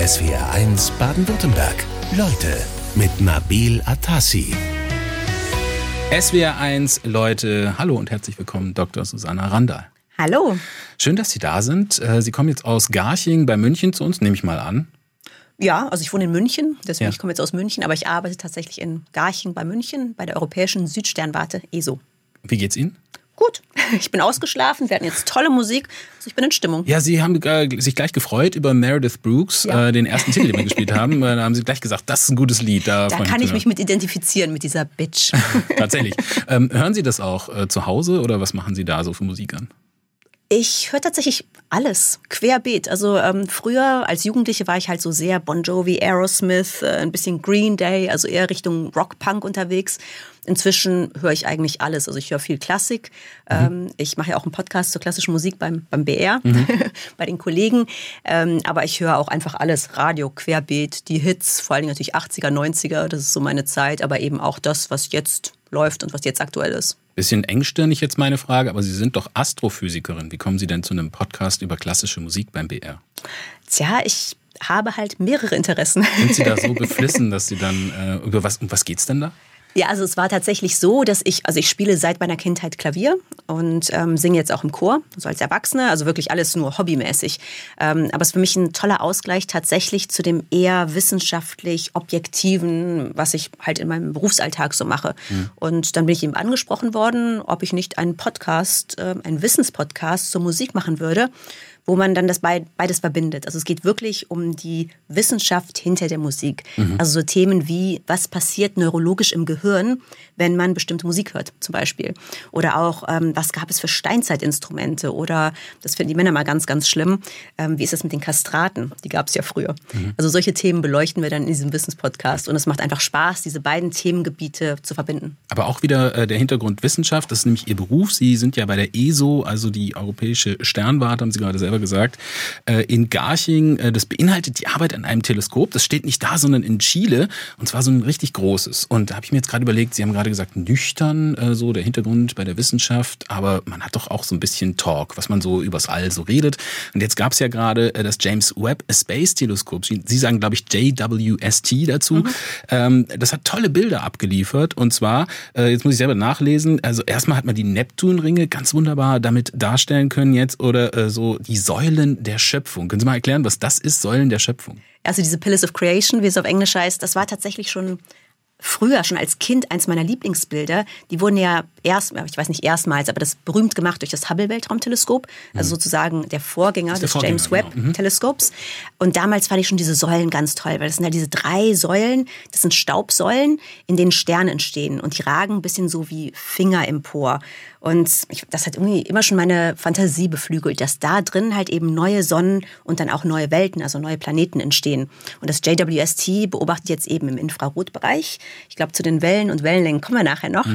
SWR1 Baden-Württemberg. Leute mit Nabil Atassi. SWR1 Leute, hallo und herzlich willkommen, Dr. Susanna Randall. Hallo. Schön, dass Sie da sind. Äh, Sie kommen jetzt aus Garching bei München zu uns, nehme ich mal an. Ja, also ich wohne in München, deswegen Ja. ich komme jetzt aus München, aber ich arbeite tatsächlich in Garching bei München bei der Europäischen Südsternwarte ESO. Wie geht's Ihnen? Gut, ich bin ausgeschlafen, wir hatten jetzt tolle Musik, also ich bin in Stimmung. Ja, Sie haben äh, sich gleich gefreut über Meredith Brooks, Ja. äh, den ersten Titel, den wir gespielt haben. Äh, Da haben Sie gleich gesagt, das ist ein gutes Lied. Da, Da kann ich mich mit identifizieren, mit dieser Bitch. Tatsächlich. Ähm, hören Sie das auch äh, zu Hause oder was machen Sie da so für Musik an? Ich höre tatsächlich alles, querbeet. Also ähm, früher als Jugendliche war ich halt so sehr Bon Jovi, Aerosmith, äh, ein bisschen Green Day, also eher Richtung Rock-Punk unterwegs. Inzwischen höre ich eigentlich alles. Also ich höre viel Klassik. Ähm, ich mache ja auch einen Podcast zur klassischen Musik beim, beim BR, bei den Kollegen. Ähm, aber ich höre auch einfach alles. Radio, querbeet, die Hits, vor allen Dingen natürlich 80er, 90er, das ist so meine Zeit. Aber eben auch das, was jetzt läuft und was jetzt aktuell ist. Bisschen engstirnig jetzt meine Frage, aber Sie sind doch Astrophysikerin. Wie kommen Sie denn zu einem Podcast über klassische Musik beim BR? Tja, ich habe halt mehrere Interessen. Sind Sie da so beflissen, dass Sie dann, äh, über was, um was geht's denn da? Ja, also es war tatsächlich so, dass ich, also ich spiele seit meiner Kindheit Klavier und ähm, singe jetzt auch im Chor, so als Erwachsene, also wirklich alles nur hobbymäßig. Ähm, aber es ist für mich ein toller Ausgleich tatsächlich zu dem eher wissenschaftlich objektiven, was ich halt in meinem Berufsalltag so mache. Und dann bin ich eben angesprochen worden, ob ich nicht einen Podcast, äh, einen Wissenspodcast zur Musik machen würde wo man dann das beid- beides verbindet. Also es geht wirklich um die Wissenschaft hinter der Musik. Also so Themen wie, was passiert neurologisch im Gehirn, wenn man bestimmte Musik hört, zum Beispiel. Oder auch, ähm, was gab es für Steinzeitinstrumente? Oder, das finden die Männer mal ganz, ganz schlimm, ähm, wie ist es mit den Kastraten? Die gab es ja früher. Also solche Themen beleuchten wir dann in diesem Wissenspodcast. Und es macht einfach Spaß, diese beiden Themengebiete zu verbinden. Aber auch wieder äh, der Hintergrund Wissenschaft, das ist nämlich Ihr Beruf. Sie sind ja bei der ESO, also die Europäische Sternwarte, haben Sie gerade selber gesagt, äh, in Garching. Äh, das beinhaltet die Arbeit an einem Teleskop. Das steht nicht da, sondern in Chile. Und zwar so ein richtig großes. Und da habe ich mir jetzt gerade überlegt, Sie haben gerade gesagt, nüchtern, äh, so der Hintergrund bei der Wissenschaft. Aber man hat doch auch so ein bisschen Talk, was man so übers All so redet. Und jetzt gab es ja gerade das James Webb Space Teleskop. Sie, sagen, glaube ich, JWST dazu. Ähm, das hat tolle Bilder abgeliefert. Und zwar, jetzt muss ich selber nachlesen, also erstmal hat man die Neptunringe ganz wunderbar damit darstellen können jetzt oder so die Säulen der Schöpfung. Können Sie mal erklären, was das ist, Säulen der Schöpfung? Also diese Pillars of Creation, wie es auf Englisch heißt, das war tatsächlich schon früher, schon als Kind, eins meiner Lieblingsbilder. Die wurden ja erst, ich weiß nicht erstmals, aber das berühmt gemacht durch das Hubble-Weltraumteleskop, also sozusagen der Vorgänger Mhm. der des Vorgänger, James genau. Mhm. Webb-Teleskops. Und damals fand ich schon diese Säulen ganz toll, weil das sind halt diese drei Säulen, das sind Staubsäulen, in denen Sterne entstehen und die ragen ein bisschen so wie Finger empor. Und ich, das hat irgendwie immer schon meine Fantasie beflügelt, dass da drin halt eben neue Sonnen und dann auch neue Welten, also neue Planeten entstehen. Und das JWST beobachtet jetzt eben im Infrarotbereich. Ich glaube, zu den Wellen und Wellenlängen kommen wir nachher noch.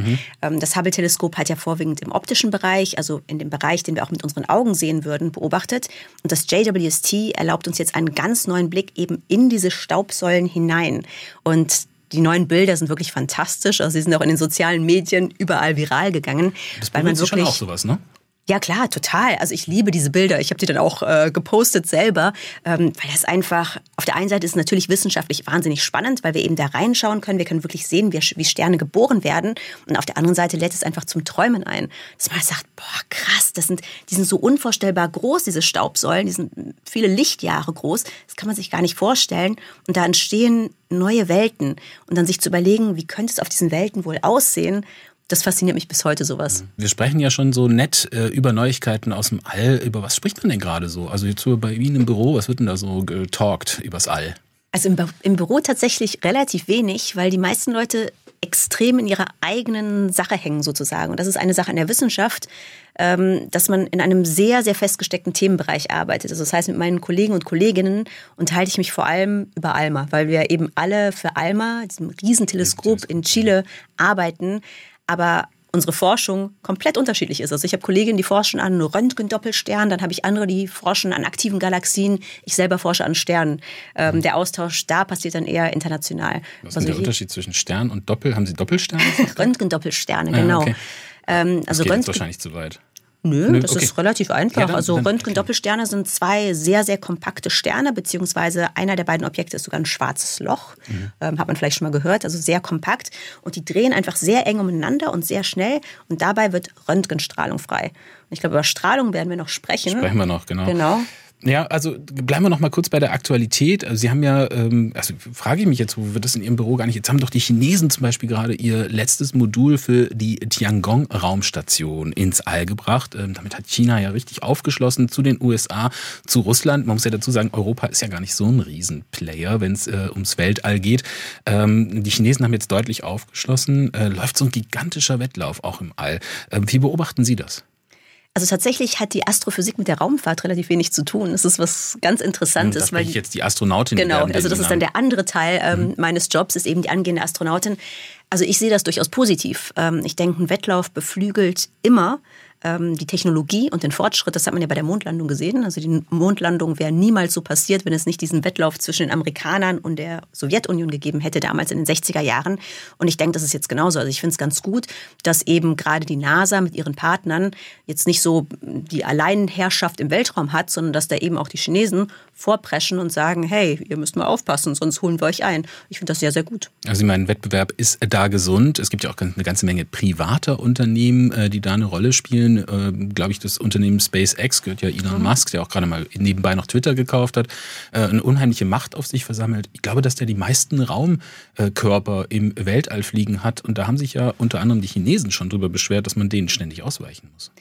Ähm, Das Hubble-Teleskop hat ja vorwiegend im optischen Bereich, also in dem Bereich, den wir auch mit unseren Augen sehen würden, beobachtet. Und das JWST erlaubt uns jetzt einen ganz neuen Blick eben in diese Staubsäulen hinein. Und die neuen Bilder sind wirklich fantastisch. Also sie sind auch in den sozialen Medien überall viral gegangen. Das weil man Sie schon wirklich auch sowas, ne? Ja klar, total. Also ich liebe diese Bilder. Ich habe die dann auch äh, gepostet selber, ähm, weil das einfach, auf der einen Seite ist es natürlich wissenschaftlich wahnsinnig spannend, weil wir eben da reinschauen können. Wir können wirklich sehen, wie, wie Sterne geboren werden. Und auf der anderen Seite lädt es einfach zum Träumen ein. Dass man sagt, boah, krass, das sind, die sind so unvorstellbar groß, diese Staubsäulen. Die sind viele Lichtjahre groß. Das kann man sich gar nicht vorstellen. Und da entstehen neue Welten. Und dann sich zu überlegen, wie könnte es auf diesen Welten wohl aussehen, das fasziniert mich bis heute sowas. Wir sprechen ja schon so nett äh, über Neuigkeiten aus dem All. Über was spricht man denn gerade so? Also jetzt bei Ihnen im Büro, was wird denn da so getalkt übers All? Also im, Bü- im Büro tatsächlich relativ wenig, weil die meisten Leute extrem in ihrer eigenen Sache hängen sozusagen. Und das ist eine Sache in der Wissenschaft, ähm, dass man in einem sehr, sehr festgesteckten Themenbereich arbeitet. Also das heißt, mit meinen Kollegen und Kolleginnen unterhalte ich mich vor allem über ALMA, weil wir eben alle für ALMA, diesem Riesenteleskop in Chile, arbeiten. Aber unsere Forschung komplett unterschiedlich ist. Also ich habe Kolleginnen, die forschen an Röntgendoppelsternen, dann habe ich andere, die forschen an aktiven Galaxien. Ich selber forsche an Sternen. Ähm, der Austausch da passiert dann eher international. Was ist Also der Unterschied zwischen Stern und Doppel? Haben Sie Doppelsterne? Röntgendoppelsterne, Ah, genau. okay. Ähm, Das also geht jetzt Röntgen, wahrscheinlich zu weit. Nö, Nö das okay. ist relativ einfach. Ja, dann, also Röntgen-Doppelsterne sind zwei sehr, sehr kompakte Sterne, beziehungsweise einer der beiden Objekte ist sogar ein schwarzes Loch. Mhm. Ähm, hat man vielleicht schon mal gehört, also sehr kompakt. Und die drehen einfach sehr eng umeinander und sehr schnell. Und dabei wird Röntgenstrahlung frei. Und ich glaube, über Strahlung werden wir noch sprechen. Sprechen wir noch, genau. Genau. Ja, also bleiben wir noch mal kurz bei der Aktualität. Also Sie haben ja, ähm, also frage ich mich jetzt, wo wird das in Ihrem Büro gar nicht? Jetzt haben doch die Chinesen zum Beispiel gerade ihr letztes Modul für die Tiangong-Raumstation ins All gebracht. Ähm, damit hat China ja richtig aufgeschlossen zu den USA, zu Russland. Man muss ja dazu sagen, Europa ist ja gar nicht so ein Riesenplayer, wenn es äh, ums Weltall geht. Ähm, die Chinesen haben jetzt deutlich aufgeschlossen. Äh, läuft so ein gigantischer Wettlauf auch im All. Ähm, wie beobachten Sie das? Also tatsächlich hat die Astrophysik mit der Raumfahrt relativ wenig zu tun. Das ist was ganz Interessantes. Das weil ich jetzt die Astronautin. Genau, also das ist dann der andere Teil ähm, mhm. meines Jobs, ist eben die angehende Astronautin. Also ich sehe das durchaus positiv. Ähm, ich denke, ein Wettlauf beflügelt immer ähm, die Technologie und den Fortschritt, das hat man ja bei der Mondlandung gesehen. Also die Mondlandung wäre niemals so passiert, wenn es nicht diesen Wettlauf zwischen den Amerikanern und der Sowjetunion gegeben hätte, damals in den 60er Jahren. Und ich denke, das ist jetzt genauso. Also ich finde es ganz gut, dass eben gerade die NASA mit ihren Partnern jetzt nicht so die Alleinherrschaft im Weltraum hat, sondern dass da eben auch die Chinesen vorpreschen und sagen, hey, ihr müsst mal aufpassen, sonst holen wir euch ein. Ich finde das sehr, sehr gut. Also ich meine, Wettbewerb ist da gesund. Es gibt ja auch eine ganze Menge privater Unternehmen, äh, die da eine Rolle spielen. Äh, Glaube ich, das Unternehmen SpaceX gehört ja Elon mhm. Musk, der auch gerade mal nebenbei noch Twitter gekauft hat, äh, eine unheimliche Macht auf sich versammelt. Ich glaube, dass der die meisten Raumkörper im Weltall fliegen hat. Und da haben sich ja unter anderem die Chinesen schon darüber beschwert, dass man denen ständig ausweichen muss.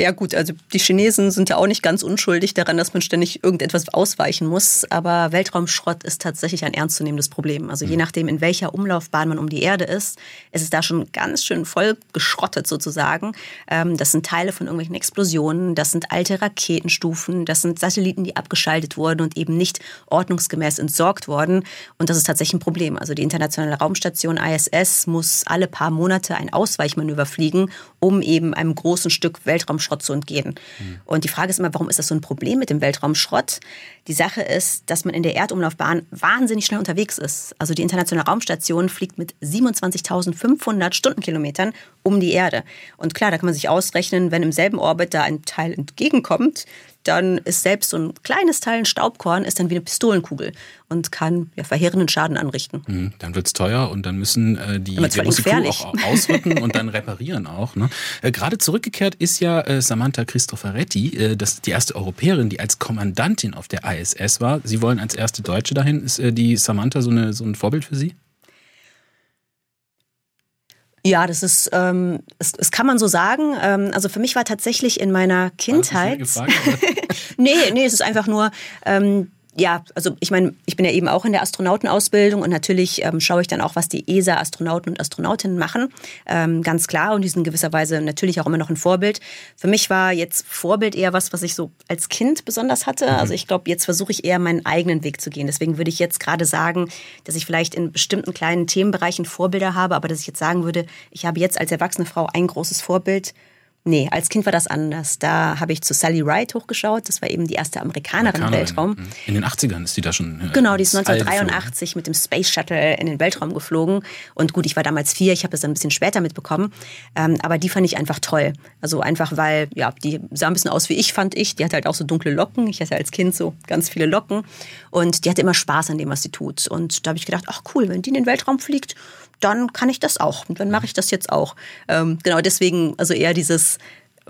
Ja gut, also die Chinesen sind ja auch nicht ganz unschuldig daran, dass man ständig irgendetwas ausweichen muss. Aber Weltraumschrott ist tatsächlich ein ernstzunehmendes Problem. Also je mhm. nachdem, in welcher Umlaufbahn man um die Erde ist, ist es da schon ganz schön voll geschrottet sozusagen. Ähm, das sind Teile von irgendwelchen Explosionen, das sind alte Raketenstufen, das sind Satelliten, die abgeschaltet wurden und eben nicht ordnungsgemäß entsorgt wurden. Und das ist tatsächlich ein Problem. Also die internationale Raumstation ISS muss alle paar Monate ein Ausweichmanöver fliegen, um eben einem großen Stück Weltraumschrott Weltraumschrott zu entgehen. Mhm. Und die Frage ist immer, warum ist das so ein Problem mit dem Weltraumschrott? Die Sache ist, dass man in der Erdumlaufbahn wahnsinnig schnell unterwegs ist. Also die internationale Raumstation fliegt mit 27.500 Stundenkilometern um die Erde. Und klar, da kann man sich ausrechnen, wenn im selben Orbit da ein Teil entgegenkommt, dann ist selbst so ein kleines Teil, ein Staubkorn, ist dann wie eine Pistolenkugel und kann ja, verheerenden Schaden anrichten. Mhm, dann es teuer und dann müssen äh, die, die muss Crew auch ausrücken und dann reparieren auch. Ne? Äh, Gerade zurückgekehrt ist ja äh, Samantha Cristoforetti, äh, das die erste Europäerin, die als Kommandantin auf der ISS war. Sie wollen als erste Deutsche dahin. Ist äh, die Samantha so, eine, so ein Vorbild für Sie? Ja, das ist, ähm, das, das kann man so sagen. Ähm, also für mich war tatsächlich in meiner Kindheit. nee, nee, es ist einfach nur, ähm, ja, also ich meine, ich bin ja eben auch in der Astronautenausbildung und natürlich ähm, schaue ich dann auch, was die ESA-Astronauten und Astronautinnen machen. Ähm, ganz klar und die sind gewisserweise natürlich auch immer noch ein Vorbild. Für mich war jetzt Vorbild eher was, was ich so als Kind besonders hatte. Mhm. Also ich glaube, jetzt versuche ich eher meinen eigenen Weg zu gehen. Deswegen würde ich jetzt gerade sagen, dass ich vielleicht in bestimmten kleinen Themenbereichen Vorbilder habe, aber dass ich jetzt sagen würde, ich habe jetzt als erwachsene Frau ein großes Vorbild Nee, als Kind war das anders. Da habe ich zu Sally Ride hochgeschaut. Das war eben die erste Amerikanerin, Amerikanerin. im Weltraum. Mhm. In den 80ern ist die da schon. Genau, die ist 1983 mit dem Space Shuttle in den Weltraum geflogen. Und gut, ich war damals vier, ich habe das ein bisschen später mitbekommen. Ähm, aber die fand ich einfach toll. Also einfach, weil, ja, die sah ein bisschen aus wie ich, fand ich. Die hatte halt auch so dunkle Locken. Ich hatte als Kind so ganz viele Locken. Und die hatte immer Spaß an dem, was sie tut. Und da habe ich gedacht, ach cool, wenn die in den Weltraum fliegt, dann kann ich das auch. Und dann mache ich das jetzt auch. Ähm, genau deswegen, also eher dieses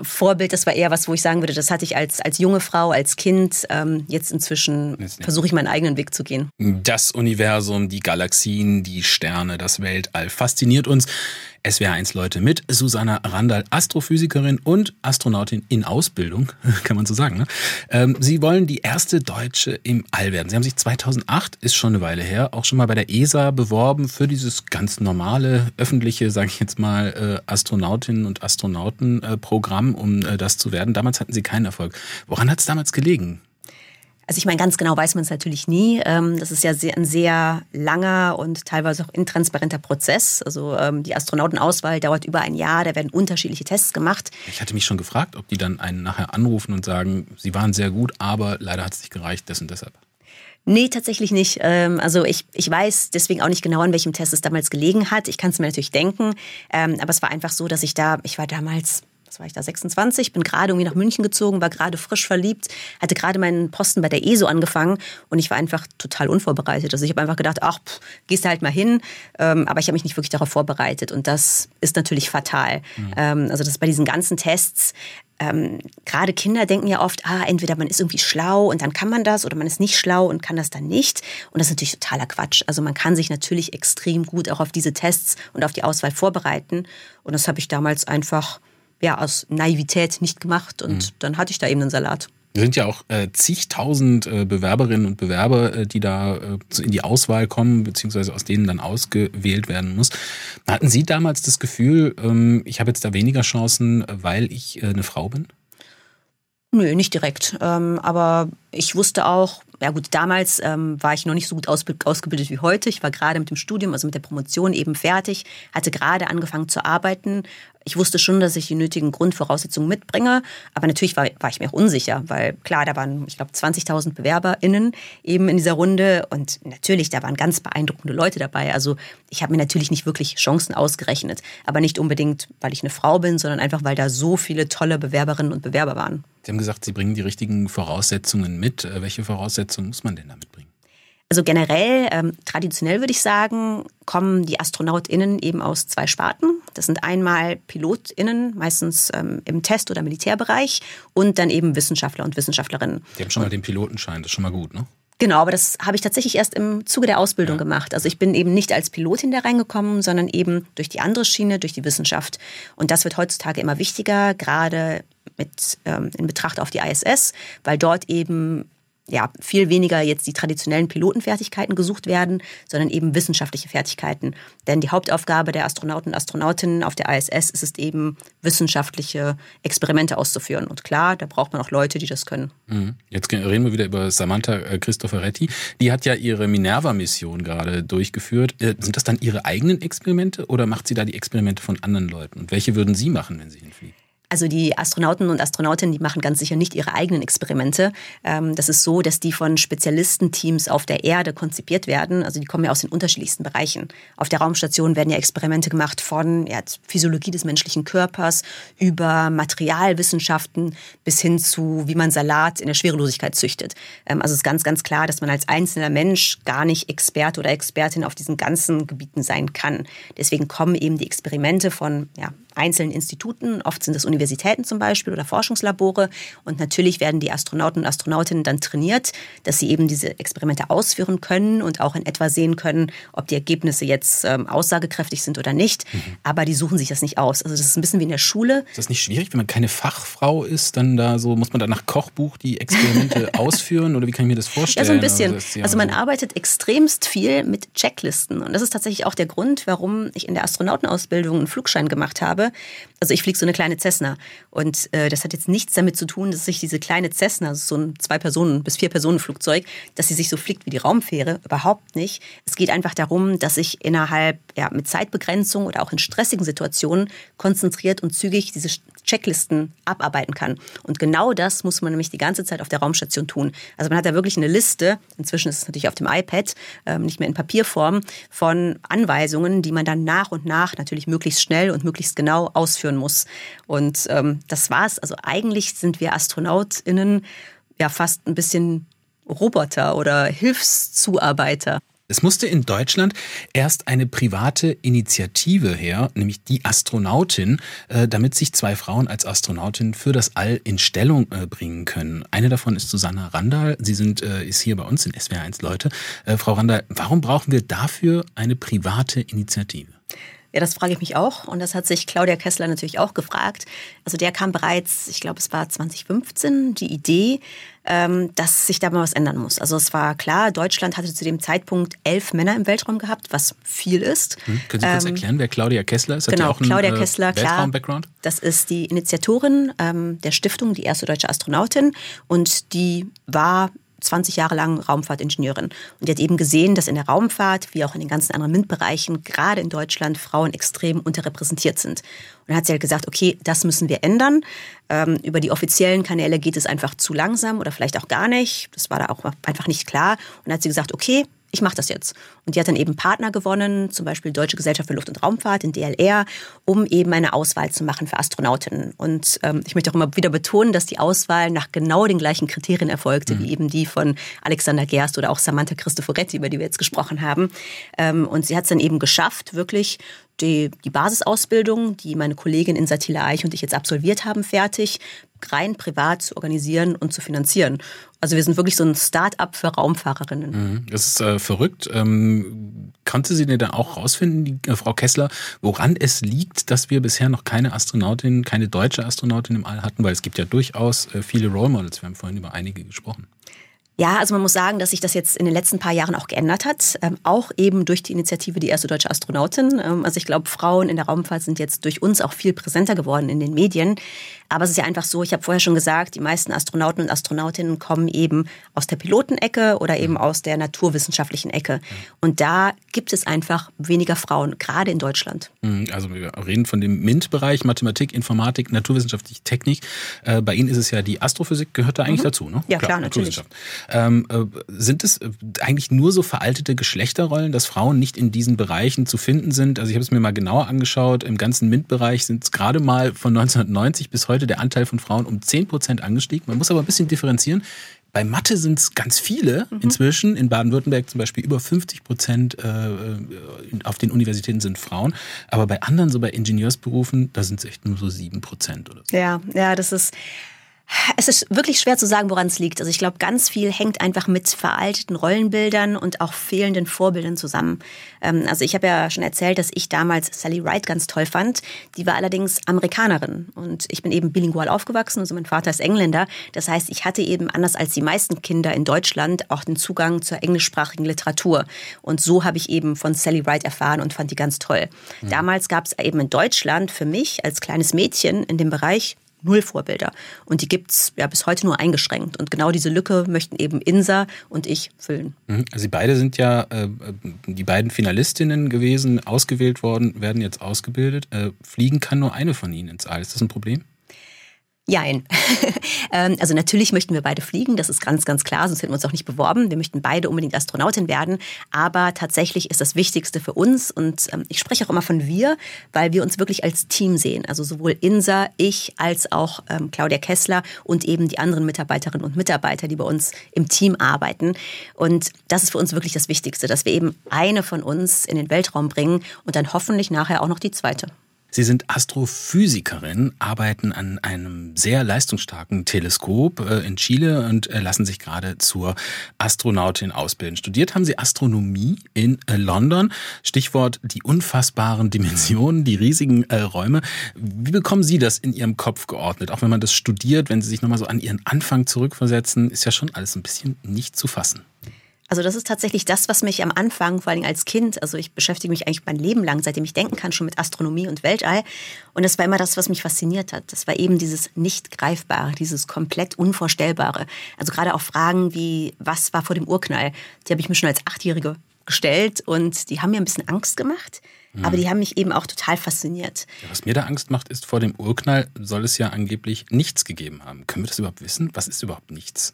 Vorbild, das war eher was, wo ich sagen würde, das hatte ich als, als junge Frau, als Kind. Ähm, jetzt inzwischen versuche ich meinen eigenen Weg zu gehen. Das Universum, die Galaxien, die Sterne, das Weltall fasziniert uns. SWR1 Leute mit Susanna Randall, Astrophysikerin und Astronautin in Ausbildung, kann man so sagen. Ne? Ähm, Sie wollen die erste Deutsche im All werden. Sie haben sich 2008, ist schon eine Weile her, auch schon mal bei der ESA beworben für dieses ganz normale, öffentliche, sage ich jetzt mal, äh, Astronautinnen- und Astronautenprogramm, um äh, das zu werden. Damals hatten Sie keinen Erfolg. Woran hat es damals gelegen? Also ich meine, ganz genau weiß man es natürlich nie. Ähm, das ist ja ein sehr langer und teilweise auch intransparenter Prozess. Also ähm, die Astronautenauswahl dauert über ein Jahr, da werden unterschiedliche Tests gemacht. Ich hatte mich schon gefragt, ob die dann einen nachher anrufen und sagen, sie waren sehr gut, aber leider hat es nicht gereicht, das und deshalb. Nee, tatsächlich nicht. Ähm, also ich, ich weiß deswegen auch nicht genau, an welchem Test es damals gelegen hat. Ich kann es mir natürlich denken. Aber es war einfach so, dass ich da, ich war damals was war ich da, 26, bin gerade irgendwie nach München gezogen, war gerade frisch verliebt, hatte gerade meinen Posten bei der ESO angefangen und ich war einfach total unvorbereitet. Also ich habe einfach gedacht, ach, pff, gehst du halt mal hin, ähm, aber ich habe mich nicht wirklich darauf vorbereitet und das ist natürlich fatal. Mhm. Ähm, also das ist bei diesen ganzen Tests, ähm, gerade Kinder denken ja oft, ah, entweder man ist irgendwie schlau und dann kann man das oder man ist nicht schlau und kann das dann nicht. Und das ist natürlich totaler Quatsch. Also man kann sich natürlich extrem gut auch auf diese Tests und auf die Auswahl vorbereiten. Und das habe ich damals einfach ja, aus Naivität nicht gemacht und mhm. dann hatte ich da eben einen Salat. Es sind ja auch äh, zigtausend äh, Bewerberinnen und Bewerber, äh, die da äh, in die Auswahl kommen, beziehungsweise aus denen dann ausgewählt werden muss. Hatten Sie damals das Gefühl, ähm, ich habe jetzt da weniger Chancen, weil ich äh, eine Frau bin? Nö, nicht direkt. Ähm, aber ich wusste auch, ja gut, damals ähm, war ich noch nicht so gut ausgebildet wie heute. Ich war gerade mit dem Studium, also mit der Promotion eben fertig, hatte gerade angefangen zu arbeiten ich wusste schon, dass ich die nötigen Grundvoraussetzungen mitbringe, aber natürlich war, war ich mir auch unsicher, weil klar, da waren, ich glaube, 20.000 BewerberInnen eben in dieser Runde und natürlich, da waren ganz beeindruckende Leute dabei. Also ich habe mir natürlich nicht wirklich Chancen ausgerechnet, aber nicht unbedingt, weil ich eine Frau bin, sondern einfach, weil da so viele tolle Bewerberinnen und Bewerber waren. Sie haben gesagt, Sie bringen die richtigen Voraussetzungen mit. Äh, welche Voraussetzungen muss man denn da mitbringen? Also generell, ähm, traditionell würde ich sagen, kommen die AstronautInnen eben aus zwei Sparten. Das sind einmal PilotInnen, meistens ähm, im Test- oder Militärbereich, und dann eben Wissenschaftler und Wissenschaftlerinnen. Die haben schon mal den Pilotenschein, das ist schon mal gut, ne? Genau, aber das habe ich tatsächlich erst im Zuge der Ausbildung ja. gemacht. Also ich bin eben nicht als Pilotin da reingekommen, sondern eben durch die andere Schiene, durch die Wissenschaft. Und das wird heutzutage immer wichtiger, gerade mit ähm, in Betracht auf die ISS, weil dort eben ja, viel weniger jetzt die traditionellen Pilotenfertigkeiten gesucht werden, sondern eben wissenschaftliche Fertigkeiten. Denn die Hauptaufgabe der Astronauten und Astronautinnen auf der ISS ist es eben, wissenschaftliche Experimente auszuführen. Und klar, da braucht man auch Leute, die das können. Mhm. Jetzt reden wir wieder über Samantha äh, Cristoforetti. Die hat ja ihre Minerva-Mission gerade durchgeführt. Äh, sind das dann ihre eigenen Experimente oder macht sie da die Experimente von anderen Leuten? Und welche würden Sie machen, wenn Sie hinfliegen? Also die Astronauten und Astronautinnen, die machen ganz sicher nicht ihre eigenen Experimente. Ähm, das ist so, dass die von Spezialistenteams auf der Erde konzipiert werden. Also die kommen ja aus den unterschiedlichsten Bereichen. Auf der Raumstation werden ja Experimente gemacht von ja, Physiologie des menschlichen Körpers über Materialwissenschaften bis hin zu, wie man Salat in der Schwerelosigkeit züchtet. Ähm, also es ist ganz, ganz klar, dass man als einzelner Mensch gar nicht Experte oder Expertin auf diesen ganzen Gebieten sein kann. Deswegen kommen eben die Experimente von ja, einzelnen Instituten, oft sind es Universitäten zum Beispiel oder Forschungslabore. Und natürlich werden die Astronauten und Astronautinnen dann trainiert, dass sie eben diese Experimente ausführen können und auch in etwa sehen können, ob die Ergebnisse jetzt ähm, aussagekräftig sind oder nicht. Mhm. Aber die suchen sich das nicht aus. Also das ist ein bisschen wie in der Schule. Ist das nicht schwierig, wenn man keine Fachfrau ist, dann da so, muss man dann nach Kochbuch die Experimente ausführen oder wie kann ich mir das vorstellen? Ja, so ein bisschen. Also, also man so arbeitet extremst viel mit Checklisten. Und das ist tatsächlich auch der Grund, warum ich in der Astronautenausbildung einen Flugschein gemacht habe. Also ich fliege so eine kleine Cessna. Und äh, das hat jetzt nichts damit zu tun, dass sich diese kleine Cessna, also so ein Zwei-Personen- bis Vier-Personen-Flugzeug, dass sie sich so fliegt wie die Raumfähre. Überhaupt nicht. Es geht einfach darum, dass ich innerhalb, ja, mit Zeitbegrenzung oder auch in stressigen Situationen konzentriert und zügig diese Checklisten abarbeiten kann. Und genau das muss man nämlich die ganze Zeit auf der Raumstation tun. Also man hat da wirklich eine Liste, inzwischen ist es natürlich auf dem iPad, ähm, nicht mehr in Papierform, von Anweisungen, die man dann nach und nach natürlich möglichst schnell und möglichst genau ausführen muss. Und ähm, das war's. Also eigentlich sind wir AstronautInnen ja fast ein bisschen Roboter oder Hilfszuarbeiter. Es musste in Deutschland erst eine private Initiative her, nämlich die Astronautin, äh, damit sich zwei Frauen als Astronautin für das All in Stellung äh, bringen können. Eine davon ist Susanna Randall. Sie sind, äh, ist hier bei uns in SWR1 Leute. Frau Randall, warum brauchen wir dafür eine private Initiative? Ja, das frage ich mich auch. Und das hat sich Claudia Kessler natürlich auch gefragt. Also der kam bereits, ich glaube, es war 2015, die Idee, dass sich da mal was ändern muss. Also es war klar, Deutschland hatte zu dem Zeitpunkt elf Männer im Weltraum gehabt, was viel ist. Hm. Können Sie kurz ähm, erklären, wer Claudia Kessler ist? Hat genau, auch einen, Claudia äh, Kessler, klar. Das ist die Initiatorin ähm, der Stiftung, die erste deutsche Astronautin. Und die war 20 Jahre lang Raumfahrtingenieurin. Und die hat eben gesehen, dass in der Raumfahrt, wie auch in den ganzen anderen MINT-Bereichen, gerade in Deutschland Frauen extrem unterrepräsentiert sind. Und dann hat sie halt gesagt, okay, das müssen wir ändern. Ähm, über die offiziellen Kanäle geht es einfach zu langsam oder vielleicht auch gar nicht. Das war da auch einfach nicht klar. Und dann hat sie gesagt, okay, ich mache das jetzt. Und die hat dann eben Partner gewonnen, zum Beispiel Deutsche Gesellschaft für Luft- und Raumfahrt, in DLR, um eben eine Auswahl zu machen für Astronautinnen. Und ähm, ich möchte auch immer wieder betonen, dass die Auswahl nach genau den gleichen Kriterien erfolgte, mhm. wie eben die von Alexander Gerst oder auch Samantha Cristoforetti, über die wir jetzt gesprochen haben. Ähm, und sie hat es dann eben geschafft, wirklich die, die Basisausbildung, die meine Kollegin in Satila Eich und ich jetzt absolviert haben, fertig, rein privat zu organisieren und zu finanzieren. Also wir sind wirklich so ein Start-up für Raumfahrerinnen. Mhm. Das ist äh, verrückt. Ähm, konnte sie denn da auch rausfinden, die, äh, Frau Kessler, woran es liegt, dass wir bisher noch keine Astronautin, keine deutsche Astronautin im All hatten? Weil es gibt ja durchaus äh, viele Role Models. Wir haben vorhin über einige gesprochen. Ja, also man muss sagen, dass sich das jetzt in den letzten paar Jahren auch geändert hat, ähm, auch eben durch die Initiative Die erste deutsche Astronautin. Ähm, also ich glaube, Frauen in der Raumfahrt sind jetzt durch uns auch viel präsenter geworden in den Medien. Aber es ist ja einfach so, ich habe vorher schon gesagt, die meisten Astronauten und Astronautinnen kommen eben aus der Pilotenecke oder eben aus der naturwissenschaftlichen Ecke. Und da gibt es einfach weniger Frauen, gerade in Deutschland. Mhm, also wir reden von dem MINT-Bereich, Mathematik, Informatik, Naturwissenschaftliche Technik. Äh, bei Ihnen ist es ja die Astrophysik, gehört da eigentlich mhm. dazu, ne? Ja, klar, klar natürlich. Ähm, äh, sind es äh, eigentlich nur so veraltete Geschlechterrollen, dass Frauen nicht in diesen Bereichen zu finden sind? Also ich habe es mir mal genauer angeschaut. Im ganzen MINT-Bereich sind es gerade mal von 1990 bis heute heute der Anteil von Frauen um 10 Prozent angestiegen. Man muss aber ein bisschen differenzieren. Bei Mathe sind es ganz viele mhm. inzwischen. In Baden-Württemberg zum Beispiel über 50 Prozent äh, auf den Universitäten sind Frauen. Aber bei anderen, so bei Ingenieursberufen, da sind es echt nur so 7 Prozent oder so. Ja, ja, das ist es ist wirklich schwer zu sagen, woran es liegt. Also ich glaube, ganz viel hängt einfach mit veralteten Rollenbildern und auch fehlenden Vorbildern zusammen. Ähm, also ich habe ja schon erzählt, dass ich damals Sally Wright ganz toll fand. Die war allerdings Amerikanerin und ich bin eben bilingual aufgewachsen. Also mein Vater ist Engländer. Das heißt, ich hatte eben anders als die meisten Kinder in Deutschland auch den Zugang zur englischsprachigen Literatur. Und so habe ich eben von Sally Wright erfahren und fand die ganz toll. Mhm. Damals gab es eben in Deutschland für mich als kleines Mädchen in dem Bereich null Vorbilder. Und die gibt es ja bis heute nur eingeschränkt. Und genau diese Lücke möchten eben Insa und ich füllen. Mhm. Also Sie beide sind ja äh, die beiden Finalistinnen gewesen, ausgewählt worden, werden jetzt ausgebildet. Äh, fliegen kann nur eine von Ihnen ins All. Ist das ein Problem? Jein. Ähm, also natürlich möchten wir beide fliegen, das ist ganz, ganz klar, sonst hätten wir uns auch nicht beworben. Wir möchten beide unbedingt Astronautin werden. Aber tatsächlich ist das Wichtigste für uns, und ähm, ich spreche auch immer von wir, weil wir uns wirklich als Team sehen. Also sowohl Insa, ich, als auch ähm, Claudia Kessler und eben die anderen Mitarbeiterinnen und Mitarbeiter, die bei uns im Team arbeiten. Und das ist für uns wirklich das Wichtigste, dass wir eben eine von uns in den Weltraum bringen und dann hoffentlich nachher auch noch die zweite. Sie sind Astrophysikerin, arbeiten an einem sehr leistungsstarken Teleskop äh, in Chile und äh, lassen sich gerade zur Astronautin ausbilden. Studiert haben Sie Astronomie in äh, London. Stichwort die unfassbaren Dimensionen, die riesigen Räume. Wie bekommen Sie das in Ihrem Kopf geordnet? Auch wenn man das studiert, wenn Sie sich nochmal so an Ihren Anfang zurückversetzen, ist ja schon alles ein bisschen nicht zu fassen. Also das ist tatsächlich das, was mich am Anfang, vor allem als Kind, also ich beschäftige mich eigentlich mein Leben lang, seitdem ich denken kann, schon mit Astronomie und Weltall. Und das war immer das, was mich fasziniert hat. Das war eben dieses nicht greifbare, dieses komplett unvorstellbare. Also gerade auch Fragen wie, was war vor dem Urknall? Die habe ich mir schon als Achtjährige gestellt und die haben mir ein bisschen Angst gemacht. Mhm. Aber die haben mich eben auch total fasziniert. Ja, was mir da Angst macht, ist, vor dem Urknall soll es ja angeblich nichts gegeben haben. Können wir das überhaupt wissen? Was ist überhaupt nichts?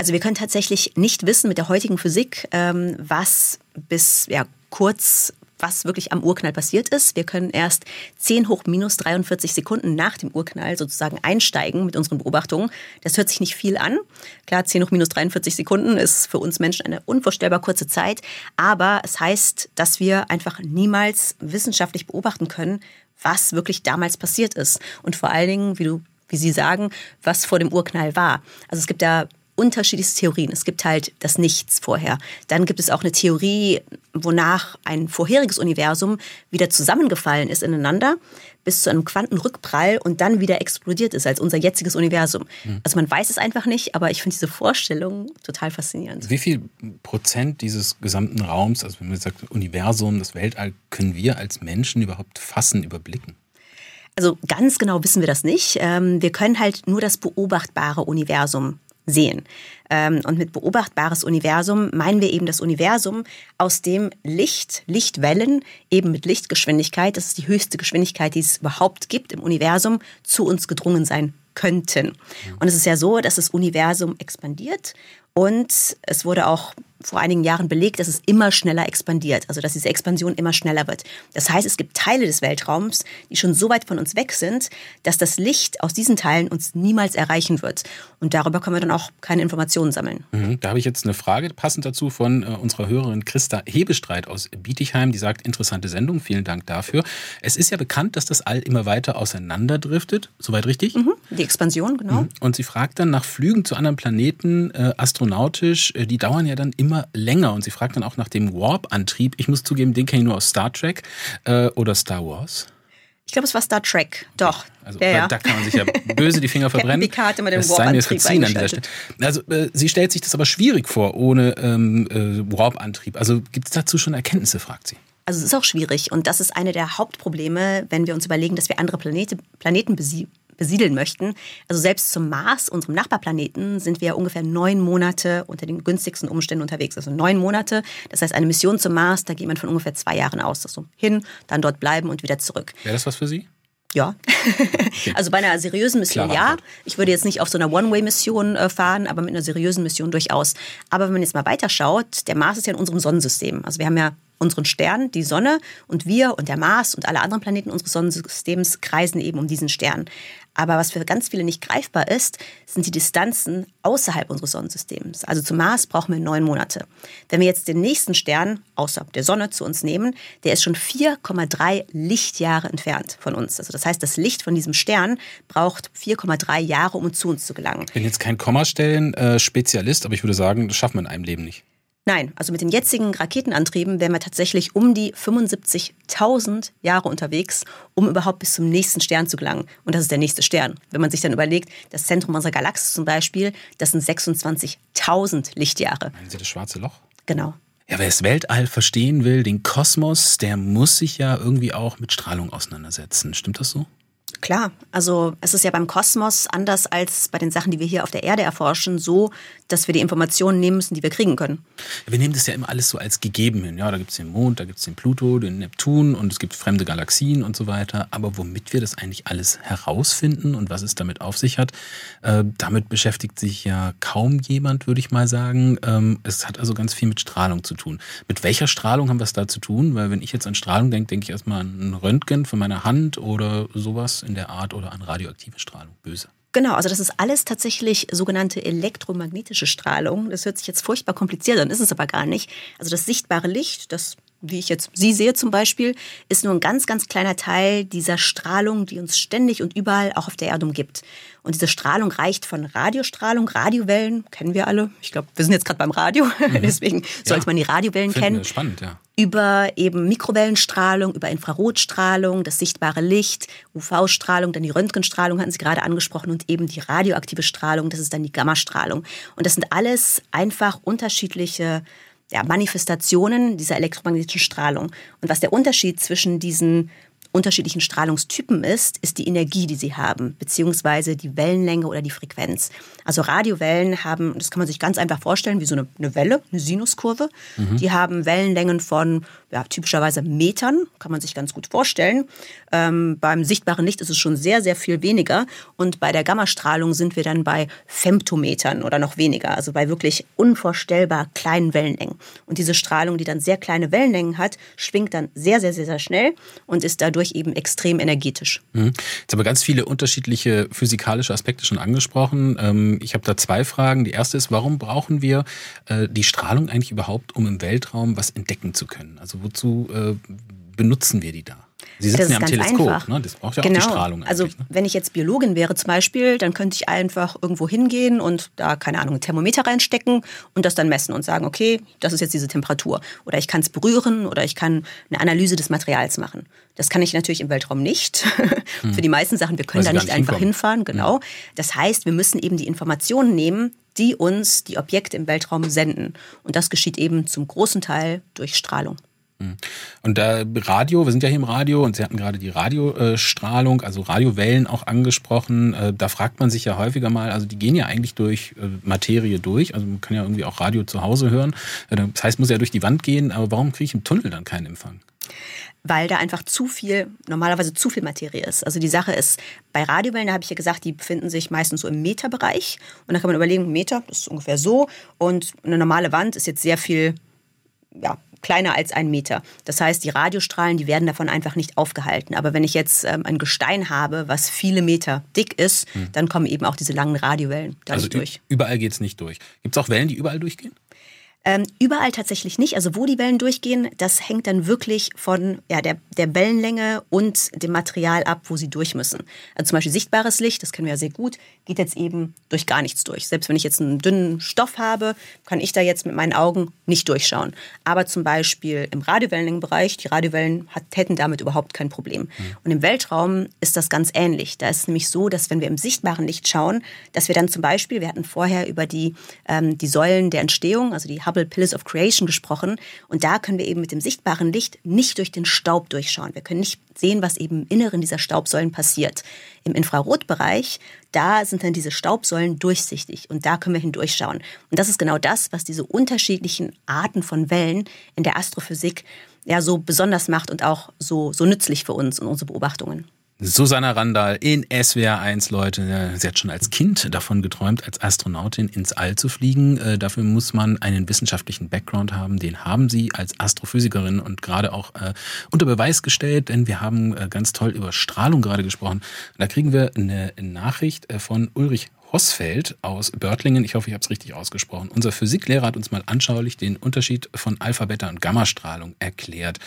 Also wir können tatsächlich nicht wissen mit der heutigen Physik, ähm, was bis ja, kurz was wirklich am Urknall passiert ist. Wir können erst 10 hoch minus 43 Sekunden nach dem Urknall sozusagen einsteigen mit unseren Beobachtungen. Das hört sich nicht viel an. Klar, 10 hoch minus 43 Sekunden ist für uns Menschen eine unvorstellbar kurze Zeit. Aber es heißt, dass wir einfach niemals wissenschaftlich beobachten können, was wirklich damals passiert ist. Und vor allen Dingen, wie du wie Sie sagen, was vor dem Urknall war. Also es gibt da unterschiedlichste Theorien. Es gibt halt das Nichts vorher. Dann gibt es auch eine Theorie, wonach ein vorheriges Universum wieder zusammengefallen ist ineinander bis zu einem Quantenrückprall und dann wieder explodiert ist als unser jetziges Universum. Mhm. Also man weiß es einfach nicht, aber ich finde diese Vorstellung total faszinierend. Wie viel Prozent dieses gesamten Raums, also wenn man sagt Universum, das Weltall, können wir als Menschen überhaupt fassen, überblicken? Also ganz genau wissen wir das nicht. Ähm, wir können halt nur das beobachtbare Universum sehen. Ähm, und mit beobachtbares Universum meinen wir eben das Universum, aus dem Licht, Lichtwellen eben mit Lichtgeschwindigkeit, das ist die höchste Geschwindigkeit, die es überhaupt gibt im Universum, zu uns gedrungen sein könnten. Und es ist ja so, dass das Universum expandiert und es wurde auch vor einigen Jahren belegt, dass es immer schneller expandiert, also dass diese Expansion immer schneller wird. Das heißt, es gibt Teile des Weltraums, die schon so weit von uns weg sind, dass das Licht aus diesen Teilen uns niemals erreichen wird. Und darüber können wir dann auch keine Informationen sammeln. Mhm, da habe ich jetzt eine Frage passend dazu von äh, unserer Hörerin Christa Hebestreit aus Bietigheim, die sagt, interessante Sendung, vielen Dank dafür. Es ist ja bekannt, dass das All immer weiter auseinanderdriftet, soweit richtig? Mhm, die Expansion, genau. Mhm. Und sie fragt dann nach Flügen zu anderen Planeten, äh, astronautisch, äh, die dauern ja dann immer länger. Und sie fragt dann auch nach dem Warp-Antrieb. Ich muss zugeben, den kenne ich nur aus Star Trek äh, oder Star Wars. Ich glaube, es war Star Trek. Doch. Also ja, ja. da kann man sich ja böse die Finger verbrennen. Die Karte mit dem Warp-Antrieb Also äh, sie stellt sich das aber schwierig vor ohne ähm, äh, Warp-Antrieb. Also gibt es dazu schon Erkenntnisse, fragt sie. Also es ist auch schwierig und das ist eine der Hauptprobleme, wenn wir uns überlegen, dass wir andere Planete, Planeten besiedeln möchten. Also selbst zum Mars, unserem Nachbarplaneten, sind wir ungefähr neun Monate unter den günstigsten Umständen unterwegs. Also neun Monate. Das heißt, eine Mission zum Mars, da geht man von ungefähr zwei Jahren aus. Also hin, dann dort bleiben und wieder zurück. Wäre das was für Sie? Ja. Okay. Also bei einer seriösen Mission Klare ja. Ich würde jetzt nicht auf so einer One-Way-Mission äh, fahren, aber mit einer seriösen Mission durchaus. Aber wenn man jetzt mal weiterschaut, der Mars ist ja in unserem Sonnensystem. Also wir haben ja unseren Stern, die Sonne und wir und der Mars und alle anderen Planeten unseres Sonnensystems kreisen eben um diesen Stern. Aber was für ganz viele nicht greifbar ist, sind die Distanzen außerhalb unseres Sonnensystems. Also zum Mars brauchen wir neun Monate. Wenn wir jetzt den nächsten Stern außerhalb der Sonne zu uns nehmen, der ist schon 4,3 Lichtjahre entfernt von uns. Also das heißt, das Licht von diesem Stern braucht 4,3 Jahre, um zu uns zu gelangen. Ich bin jetzt kein Kommastellen-Spezialist, aber ich würde sagen, das schaffen wir in einem Leben nicht. Nein, also mit den jetzigen Raketenantrieben wären wir tatsächlich um die 75.000 Jahre unterwegs, um überhaupt bis zum nächsten Stern zu gelangen. Und das ist der nächste Stern. Wenn man sich dann überlegt, das Zentrum unserer Galaxie zum Beispiel, das sind 26.000 Lichtjahre. Meinen Sie das schwarze Loch? Genau. Ja, wer das Weltall verstehen will, den Kosmos, der muss sich ja irgendwie auch mit Strahlung auseinandersetzen. Stimmt das so? Klar, also es ist ja beim Kosmos anders als bei den Sachen, die wir hier auf der Erde erforschen, so, dass wir die Informationen nehmen müssen, die wir kriegen können. Wir nehmen das ja immer alles so als gegeben hin. Ja, da gibt es den Mond, da gibt es den Pluto, den Neptun und es gibt fremde Galaxien und so weiter. Aber womit wir das eigentlich alles herausfinden und was es damit auf sich hat, äh, damit beschäftigt sich ja kaum jemand, würde ich mal sagen. Ähm, es hat also ganz viel mit Strahlung zu tun. Mit welcher Strahlung haben wir es da zu tun? Weil wenn ich jetzt an Strahlung denke, denke ich erstmal an ein Röntgen von meiner Hand oder sowas in der Art oder an radioaktive Strahlung. Böse. Genau, also das ist alles tatsächlich sogenannte elektromagnetische Strahlung. Das hört sich jetzt furchtbar kompliziert an, ist es aber gar nicht. Also das sichtbare Licht, das wie ich jetzt Sie sehe zum Beispiel, ist nur ein ganz, ganz kleiner Teil dieser Strahlung, die uns ständig und überall auch auf der Erde umgibt. Und diese Strahlung reicht von Radiostrahlung, Radiowellen, kennen wir alle. Ich glaube, wir sind jetzt gerade beim Radio, mhm. deswegen sollte man die Radiowellen Finden kennen. Spannend, ja. Über eben Mikrowellenstrahlung, über Infrarotstrahlung, das sichtbare Licht, UV-Strahlung, dann die Röntgenstrahlung hatten Sie gerade angesprochen und eben die radioaktive Strahlung, das ist dann die Gammastrahlung. Und das sind alles einfach unterschiedliche ja, Manifestationen dieser elektromagnetischen Strahlung. Und was der Unterschied zwischen diesen unterschiedlichen Strahlungstypen ist, ist die Energie, die sie haben, beziehungsweise die Wellenlänge oder die Frequenz. Also Radiowellen haben, das kann man sich ganz einfach vorstellen, wie so eine, eine Welle, eine Sinuskurve. Mhm. Die haben Wellenlängen von ja, typischerweise Metern, kann man sich ganz gut vorstellen. Ähm, beim sichtbaren Licht ist es schon sehr, sehr viel weniger. Und bei der Gammastrahlung sind wir dann bei Femtometern oder noch weniger, also bei wirklich unvorstellbar kleinen Wellenlängen. Und diese Strahlung, die dann sehr kleine Wellenlängen hat, schwingt dann sehr, sehr, sehr, sehr schnell und ist dadurch eben extrem energetisch. Mhm. Jetzt haben wir ganz viele unterschiedliche physikalische Aspekte schon angesprochen. Ähm, ich habe da zwei Fragen. Die erste ist, warum brauchen wir äh, die Strahlung eigentlich überhaupt, um im Weltraum was entdecken zu können? Also wozu äh, benutzen wir die da? Sie sitzen ja am Teleskop, einfach. ne? das braucht ja genau. auch die genau. Strahlung. Also ne? wenn ich jetzt Biologin wäre zum Beispiel, dann könnte ich einfach irgendwo hingehen und da, keine Ahnung, ein Thermometer reinstecken und das dann messen und sagen, okay, das ist jetzt diese Temperatur. Oder ich kann es berühren oder ich kann eine Analyse des Materials machen. Das kann ich natürlich im Weltraum nicht. Hm. Für die meisten Sachen, wir können da nicht, nicht einfach hinfahren, genau. Ja. Das heißt, wir müssen eben die Informationen nehmen, die uns die Objekte im Weltraum senden. Und das geschieht eben zum großen Teil durch Strahlung. Hm. Und da Radio, wir sind ja hier im Radio und Sie hatten gerade die Radiostrahlung, also Radiowellen auch angesprochen. Äh, da fragt man sich ja häufiger mal, also die gehen ja eigentlich durch äh, Materie durch. Also man kann ja irgendwie auch Radio zu Hause hören. Äh, das heißt, muss ja durch die Wand gehen, aber warum kriege ich im Tunnel dann keinen Empfang? weil da einfach zu viel, normalerweise zu viel Materie ist. Also die Sache ist, bei Radiowellen, da habe ich ja gesagt, die befinden sich meistens so im Meterbereich. Und da kann man überlegen, Meter, das ist ungefähr so. Und eine normale Wand ist jetzt sehr viel ja, kleiner als ein Meter. Das heißt, die Radiostrahlen, die werden davon einfach nicht aufgehalten. Aber wenn ich jetzt ähm, ein Gestein habe, was viele Meter dick ist, hm. dann kommen eben auch diese langen Radiowellen da also durch. Überall geht es nicht durch. Gibt es auch Wellen, die überall durchgehen? Ähm, überall tatsächlich nicht. Also wo die Wellen durchgehen, das hängt dann wirklich von ja, der, der Wellenlänge und dem Material ab, wo sie durch müssen. Also zum Beispiel sichtbares Licht, das kennen wir ja sehr gut, geht jetzt eben durch gar nichts durch. Selbst wenn ich jetzt einen dünnen Stoff habe, kann ich da jetzt mit meinen Augen nicht durchschauen. Aber zum Beispiel im Radiowellenlängenbereich, die Radiowellen hat, hätten damit überhaupt kein Problem. Mhm. Und im Weltraum ist das ganz ähnlich. Da ist es nämlich so, dass wenn wir im sichtbaren Licht schauen, dass wir dann zum Beispiel, wir hatten vorher über die, ähm, die Säulen der Entstehung, also die Hubble Pillars of Creation gesprochen. Und da können wir eben mit dem sichtbaren Licht nicht durch den Staub durchschauen. Wir können nicht sehen, was eben im Inneren dieser Staubsäulen passiert. Im Infrarotbereich, da sind dann diese Staubsäulen durchsichtig und da können wir hindurchschauen. Und das ist genau das, was diese unterschiedlichen Arten von Wellen in der Astrophysik ja so besonders macht und auch so, so nützlich für uns und unsere Beobachtungen. Susanna Randall in SWR 1, Leute. Sie hat schon als Kind davon geträumt, als Astronautin ins All zu fliegen. Äh, dafür muss man einen wissenschaftlichen Background haben. Den haben Sie als Astrophysikerin und gerade auch äh, unter Beweis gestellt, denn wir haben äh, ganz toll über Strahlung gerade gesprochen. Da kriegen wir eine Nachricht von Ulrich Hossfeld aus Börtlingen, ich hoffe, ich habe es richtig ausgesprochen. Unser Physiklehrer hat uns mal anschaulich den Unterschied von Alpha, Beta und Gammastrahlung erklärt.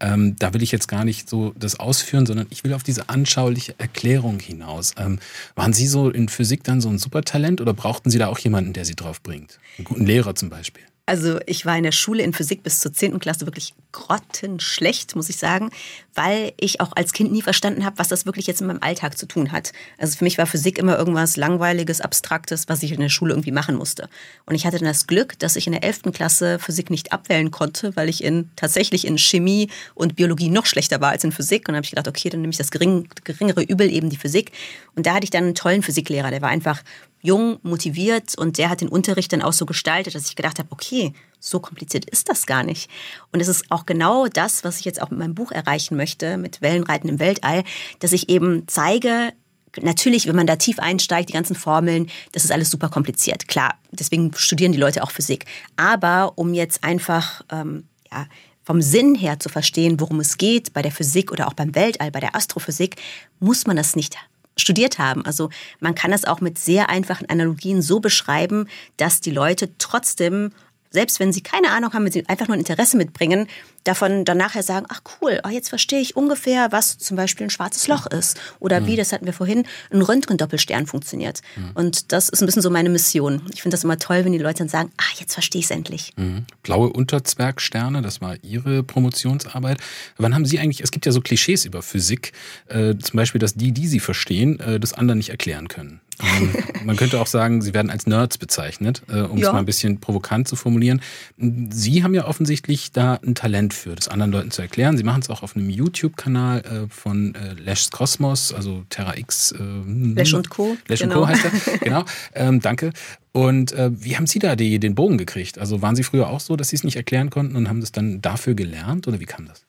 Ähm, da will ich jetzt gar nicht so das ausführen, sondern ich will auf diese anschauliche Erklärung hinaus. Ähm, waren Sie so in Physik dann so ein Supertalent oder brauchten Sie da auch jemanden, der Sie drauf bringt? Einen guten Lehrer zum Beispiel? Also ich war in der Schule in Physik bis zur 10. Klasse wirklich grottenschlecht, muss ich sagen, weil ich auch als Kind nie verstanden habe, was das wirklich jetzt in meinem Alltag zu tun hat. Also für mich war Physik immer irgendwas Langweiliges, Abstraktes, was ich in der Schule irgendwie machen musste. Und ich hatte dann das Glück, dass ich in der 11. Klasse Physik nicht abwählen konnte, weil ich in, tatsächlich in Chemie und Biologie noch schlechter war als in Physik. Und habe ich gedacht, okay, dann nehme ich das gering, geringere Übel, eben die Physik. Und da hatte ich dann einen tollen Physiklehrer, der war einfach jung, motiviert und der hat den Unterricht dann auch so gestaltet, dass ich gedacht habe, okay, so kompliziert ist das gar nicht. Und es ist auch genau das, was ich jetzt auch mit meinem Buch erreichen möchte, mit Wellenreiten im Weltall, dass ich eben zeige, Natürlich, wenn man da tief einsteigt, die ganzen Formeln, das ist alles super kompliziert. Klar, deswegen studieren die Leute auch Physik. Aber um jetzt einfach ähm, ja, vom Sinn her zu verstehen, worum es geht bei der Physik oder auch beim Weltall, bei der Astrophysik, muss man das nicht studiert haben. Also man kann das auch mit sehr einfachen Analogien so beschreiben, dass die Leute trotzdem selbst wenn sie keine Ahnung haben, wenn sie einfach nur ein Interesse mitbringen, davon dann nachher sagen, ach cool, oh, jetzt verstehe ich ungefähr, was zum Beispiel ein schwarzes Loch ist. Oder mhm. wie, das hatten wir vorhin, ein Röntgendoppelstern funktioniert. Mhm. Und das ist ein bisschen so meine Mission. Ich finde das immer toll, wenn die Leute dann sagen, ah, jetzt verstehe ich es endlich. Mhm. Blaue Unterzwergsterne, das war Ihre Promotionsarbeit. Wann haben Sie eigentlich, es gibt ja so Klischees über Physik, äh, zum Beispiel, dass die, die sie verstehen, äh, das anderen nicht erklären können. Ähm, man könnte auch sagen, sie werden als Nerds bezeichnet, äh, um ja. es mal ein bisschen provokant zu formulieren. Sie haben ja offensichtlich da ein Talent für, das anderen Leuten zu erklären. Sie machen es auch auf einem YouTube-Kanal äh, von äh, Lash's Cosmos, also Terra X. Lash und Co. Lash genau. und Co. heißt er. genau. Ähm, danke. Und äh, wie haben Sie da die, den Bogen gekriegt? Also waren Sie früher auch so, dass Sie es nicht erklären konnten und haben das dann dafür gelernt oder wie kam das?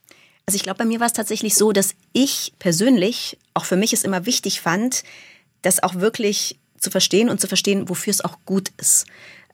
Also ich glaube, bei mir war es tatsächlich so, dass ich persönlich, auch für mich es immer wichtig fand, das auch wirklich zu verstehen und zu verstehen, wofür es auch gut ist.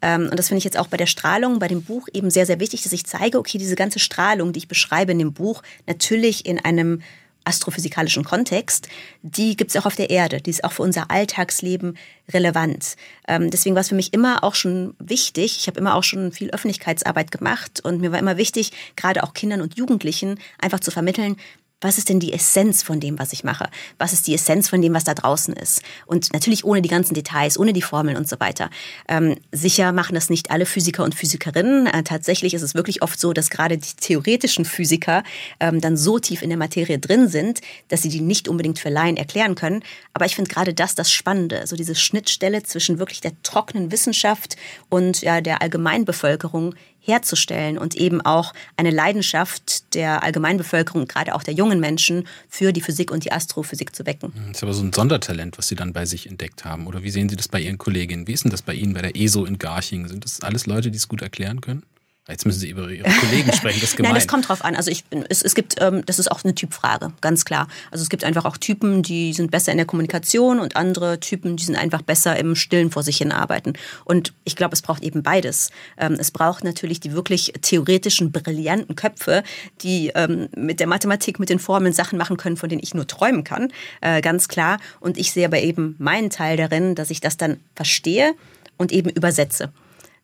Ähm, und das finde ich jetzt auch bei der Strahlung, bei dem Buch eben sehr, sehr wichtig, dass ich zeige, okay, diese ganze Strahlung, die ich beschreibe in dem Buch, natürlich in einem astrophysikalischen Kontext, die gibt es auch auf der Erde, die ist auch für unser Alltagsleben relevant. Ähm, deswegen war es für mich immer auch schon wichtig, ich habe immer auch schon viel Öffentlichkeitsarbeit gemacht und mir war immer wichtig, gerade auch Kindern und Jugendlichen einfach zu vermitteln, was ist denn die Essenz von dem, was ich mache? Was ist die Essenz von dem, was da draußen ist? Und natürlich ohne die ganzen Details, ohne die Formeln und so weiter. Ähm, sicher machen das nicht alle Physiker und Physikerinnen. Äh, tatsächlich ist es wirklich oft so, dass gerade die theoretischen Physiker ähm, dann so tief in der Materie drin sind, dass sie die nicht unbedingt für Laien erklären können. Aber ich finde gerade das das Spannende, so diese Schnittstelle zwischen wirklich der trockenen Wissenschaft und ja, der Allgemeinbevölkerung herzustellen und eben auch eine Leidenschaft der Allgemeinbevölkerung, gerade auch der jungen Menschen, für die Physik und die Astrophysik zu wecken. Das ist aber so ein Sondertalent, was Sie dann bei sich entdeckt haben. Oder wie sehen Sie das bei Ihren Kolleginnen? Wie ist denn das bei Ihnen bei der ESO in Garching? Sind das alles Leute, die es gut erklären können? Jetzt müssen Sie über Ihre Kollegen sprechen, das ist gemein. Nein, das kommt drauf an. Also ich, es, es gibt, ähm, das ist auch eine Typfrage, ganz klar. Also es gibt einfach auch Typen, die sind besser in der Kommunikation und andere Typen, die sind einfach besser im Stillen vor sich hin arbeiten. Und ich glaube, es braucht eben beides. Ähm, es braucht natürlich die wirklich theoretischen, brillanten Köpfe, die ähm, mit der Mathematik, mit den Formeln Sachen machen können, von denen ich nur träumen kann, äh, ganz klar. Und ich sehe aber eben meinen Teil darin, dass ich das dann verstehe und eben übersetze.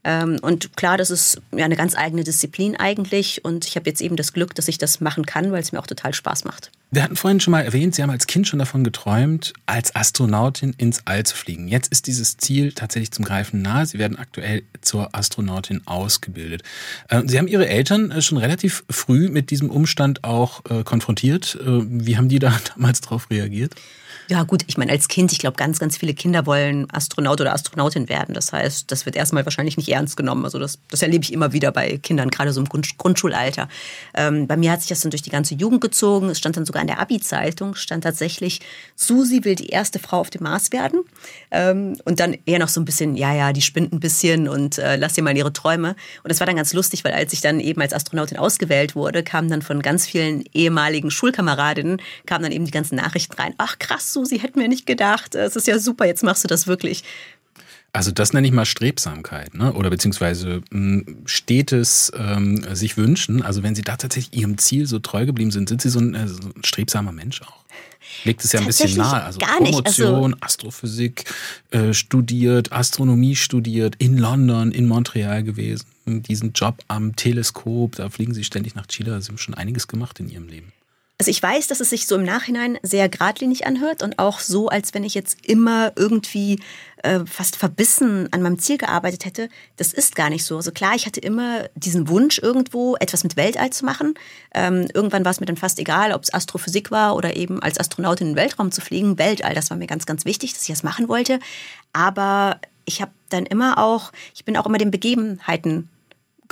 Ähm, und klar, das ist ja eine ganz eigene Disziplin eigentlich. Und ich habe jetzt eben das Glück, dass ich das machen kann, weil es mir auch total Spaß macht. Wir hatten vorhin schon mal erwähnt, Sie haben als Kind schon davon geträumt, als Astronautin ins All zu fliegen. Jetzt ist dieses Ziel tatsächlich zum Greifen nahe. Sie werden aktuell zur Astronautin ausgebildet. Äh, Sie haben Ihre Eltern äh, schon relativ früh mit diesem Umstand auch äh, konfrontiert. Wie haben die da damals darauf reagiert? Ja gut, ich meine als Kind, ich glaube ganz, ganz viele Kinder wollen Astronaut oder Astronautin werden. Das heißt, das wird erstmal wahrscheinlich nicht ernst genommen. Also das, das erlebe ich immer wieder bei Kindern, gerade so im Grund, Grundschulalter. Ähm, bei mir hat sich das dann durch die ganze Jugend gezogen. Es stand dann sogar in der Abi-Zeitung, stand tatsächlich, Susi will die erste Frau auf dem Mars werden. Ähm, und dann eher noch so ein bisschen, ja, ja, die spinnt ein bisschen und äh, lass dir mal ihre Träume. Und das war dann ganz lustig, weil als ich dann eben als Astronautin ausgewählt wurde, kamen dann von ganz vielen ehemaligen Schulkameradinnen, kamen dann eben die ganzen Nachrichten rein. Ach krass, Susi, hätten wir nicht gedacht. Es ist ja super, jetzt machst du das wirklich. Also das nenne ich mal Strebsamkeit, ne? oder beziehungsweise mh, hm, stetes ähm, sich wünschen. Also wenn Sie da tatsächlich Ihrem Ziel so treu geblieben sind, sind Sie so ein, äh, so ein strebsamer Mensch auch. Legt es ja ein bisschen nahe. Also gar nicht. Promotion, also Astrophysik äh, studiert, Astronomie studiert, in London, in Montreal gewesen. Diesen Job am Teleskop, da fliegen Sie ständig nach Chile. Sie haben schon einiges gemacht in Ihrem Leben. Also ich weiß, dass es sich so im Nachhinein sehr geradlinig anhört und auch so, als wenn ich jetzt immer irgendwie äh, fast verbissen an meinem Ziel gearbeitet hätte. Das ist gar nicht so. Also klar, ich hatte immer diesen Wunsch, irgendwo etwas mit Weltall zu machen. Ähm, irgendwann war es mir dann fast egal, ob es Astrophysik war oder eben als Astronautin in den Weltraum zu fliegen. Weltall, das war mir ganz, ganz wichtig, dass ich das machen wollte. Aber ich habe dann immer auch, ich bin auch immer den Begebenheiten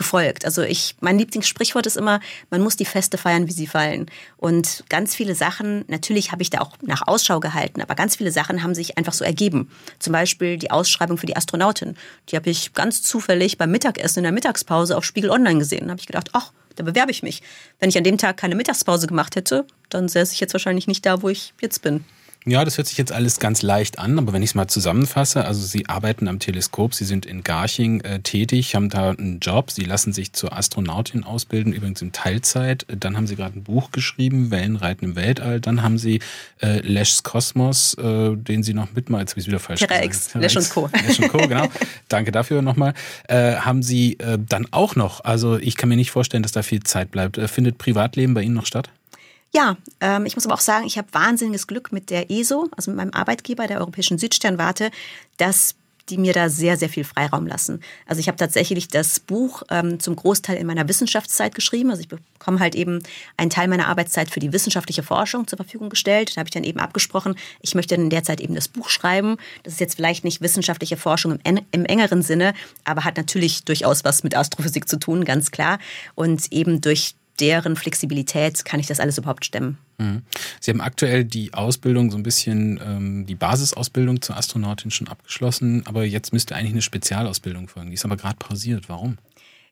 gefolgt. Also ich, mein Lieblingssprichwort ist immer, man muss die Feste feiern, wie sie fallen. Und ganz viele Sachen, natürlich habe ich da auch nach Ausschau gehalten, aber ganz viele Sachen haben sich einfach so ergeben. Zum Beispiel die Ausschreibung für die Astronautin. Die habe ich ganz zufällig beim Mittagessen in der Mittagspause auf Spiegel Online gesehen. Da habe ich gedacht, ach, da bewerbe ich mich. Wenn ich an dem Tag keine Mittagspause gemacht hätte, dann säße ich jetzt wahrscheinlich nicht da, wo ich jetzt bin. Ja, das hört sich jetzt alles ganz leicht an, aber wenn ich es mal zusammenfasse, also Sie arbeiten am Teleskop, Sie sind in Garching äh, tätig, haben da einen Job, Sie lassen sich zur Astronautin ausbilden, übrigens in Teilzeit. Dann haben Sie gerade ein Buch geschrieben, Wellenreiten im Weltall. Dann haben Sie äh, Lesch's Kosmos, äh, den Sie noch mitmachen, jetzt habe ich wieder falsch Terra X, Lesch und Co. Lesch und Co, genau. Danke dafür nochmal. Äh, haben Sie äh, dann auch noch, also ich kann mir nicht vorstellen, dass da viel Zeit bleibt. Äh, findet Privatleben bei Ihnen noch statt? Ja, ähm, ich muss aber auch sagen, ich habe wahnsinniges Glück mit der ESO, also mit meinem Arbeitgeber, der Europäischen Südsternwarte, dass die mir da sehr, sehr viel Freiraum lassen. Also ich habe tatsächlich das Buch ähm, zum Großteil in meiner Wissenschaftszeit geschrieben. Also ich bekomme halt eben einen Teil meiner Arbeitszeit für die wissenschaftliche Forschung zur Verfügung gestellt. Da habe ich dann eben abgesprochen, ich möchte in der Zeit eben das Buch schreiben. Das ist jetzt vielleicht nicht wissenschaftliche Forschung im, im engeren Sinne, aber hat natürlich durchaus was mit Astrophysik zu tun, ganz klar. Und eben durch deren Flexibilität kann ich das alles überhaupt stemmen. Mhm. Sie haben aktuell die Ausbildung, so ein bisschen ähm, die Basisausbildung zur Astronautin schon abgeschlossen, aber jetzt müsste eigentlich eine Spezialausbildung folgen. Die ist aber gerade pausiert. Warum?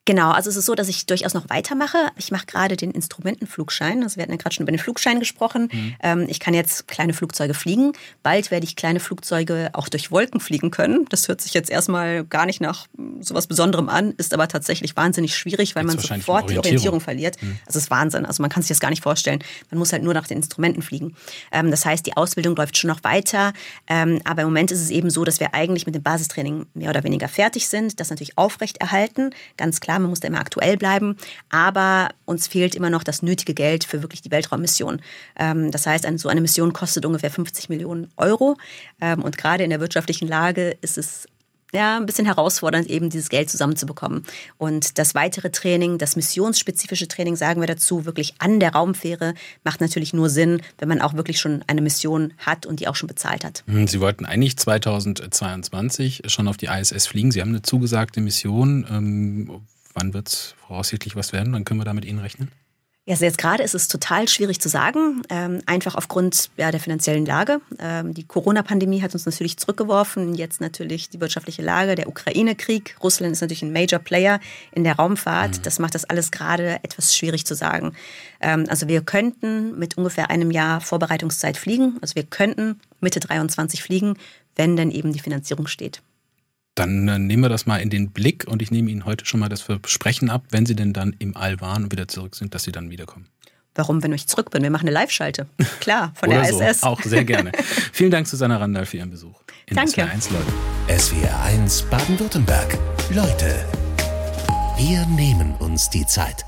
Genau, also es ist so, dass ich durchaus noch weitermache. Ich mache gerade den Instrumentenflugschein. Also wir hatten ja gerade schon über den Flugschein gesprochen. Mhm. Ähm, ich kann jetzt kleine Flugzeuge fliegen. Bald werde ich kleine Flugzeuge auch durch Wolken fliegen können. Das hört sich jetzt erstmal gar nicht nach sowas Besonderem an, ist aber tatsächlich wahnsinnig schwierig, weil jetzt man sofort die Orientierung verliert. Mhm. Das ist Wahnsinn. Also man kann sich das gar nicht vorstellen. Man muss halt nur nach den Instrumenten fliegen. Ähm, das heißt, die Ausbildung läuft schon noch weiter. Ähm, aber im Moment ist es eben so, dass wir eigentlich mit dem Basistraining mehr oder weniger fertig sind. Das natürlich aufrechterhalten, ganz klar Klar, man muss da immer aktuell bleiben, aber uns fehlt immer noch das nötige Geld für wirklich die Weltraummission. Ähm, das heißt, so eine Mission kostet ungefähr 50 Millionen Euro. Ähm, und gerade in der wirtschaftlichen Lage ist es ja, ein bisschen herausfordernd, eben dieses Geld zusammenzubekommen. Und das weitere Training, das missionsspezifische Training, sagen wir dazu, wirklich an der Raumfähre, macht natürlich nur Sinn, wenn man auch wirklich schon eine Mission hat und die auch schon bezahlt hat. Hm, Sie wollten eigentlich 2022 schon auf die ISS fliegen. Sie haben eine zugesagte Mission. Wann wird es voraussichtlich was werden? Wann können wir da mit Ihnen rechnen? Ja, also jetzt gerade ist es total schwierig zu sagen, ähm, einfach aufgrund ja, der finanziellen Lage. Ähm, die Corona-Pandemie hat uns natürlich zurückgeworfen, jetzt natürlich die wirtschaftliche Lage, der Ukraine-Krieg. Russland ist natürlich ein Major Player in der Raumfahrt. Mhm. Das macht das alles gerade etwas schwierig zu sagen. Ähm, also wir könnten mit ungefähr einem Jahr Vorbereitungszeit fliegen. Also wir könnten Mitte 23 fliegen, wenn denn eben die Finanzierung steht. Dann äh, nehmen wir das mal in den Blick und ich nehme Ihnen heute schon mal das Versprechen ab, wenn Sie denn dann im All waren und wieder zurück sind, dass Sie dann wiederkommen. Warum, wenn ich zurück bin? Wir machen eine Live-Schalte. Klar, von der ISS. So. Auch sehr gerne. Vielen Dank, Susanna Randall, für Ihren Besuch. In Danke. SWR 1 Leute. SWR 1 Baden-Württemberg. Leute, wir nehmen uns die Zeit.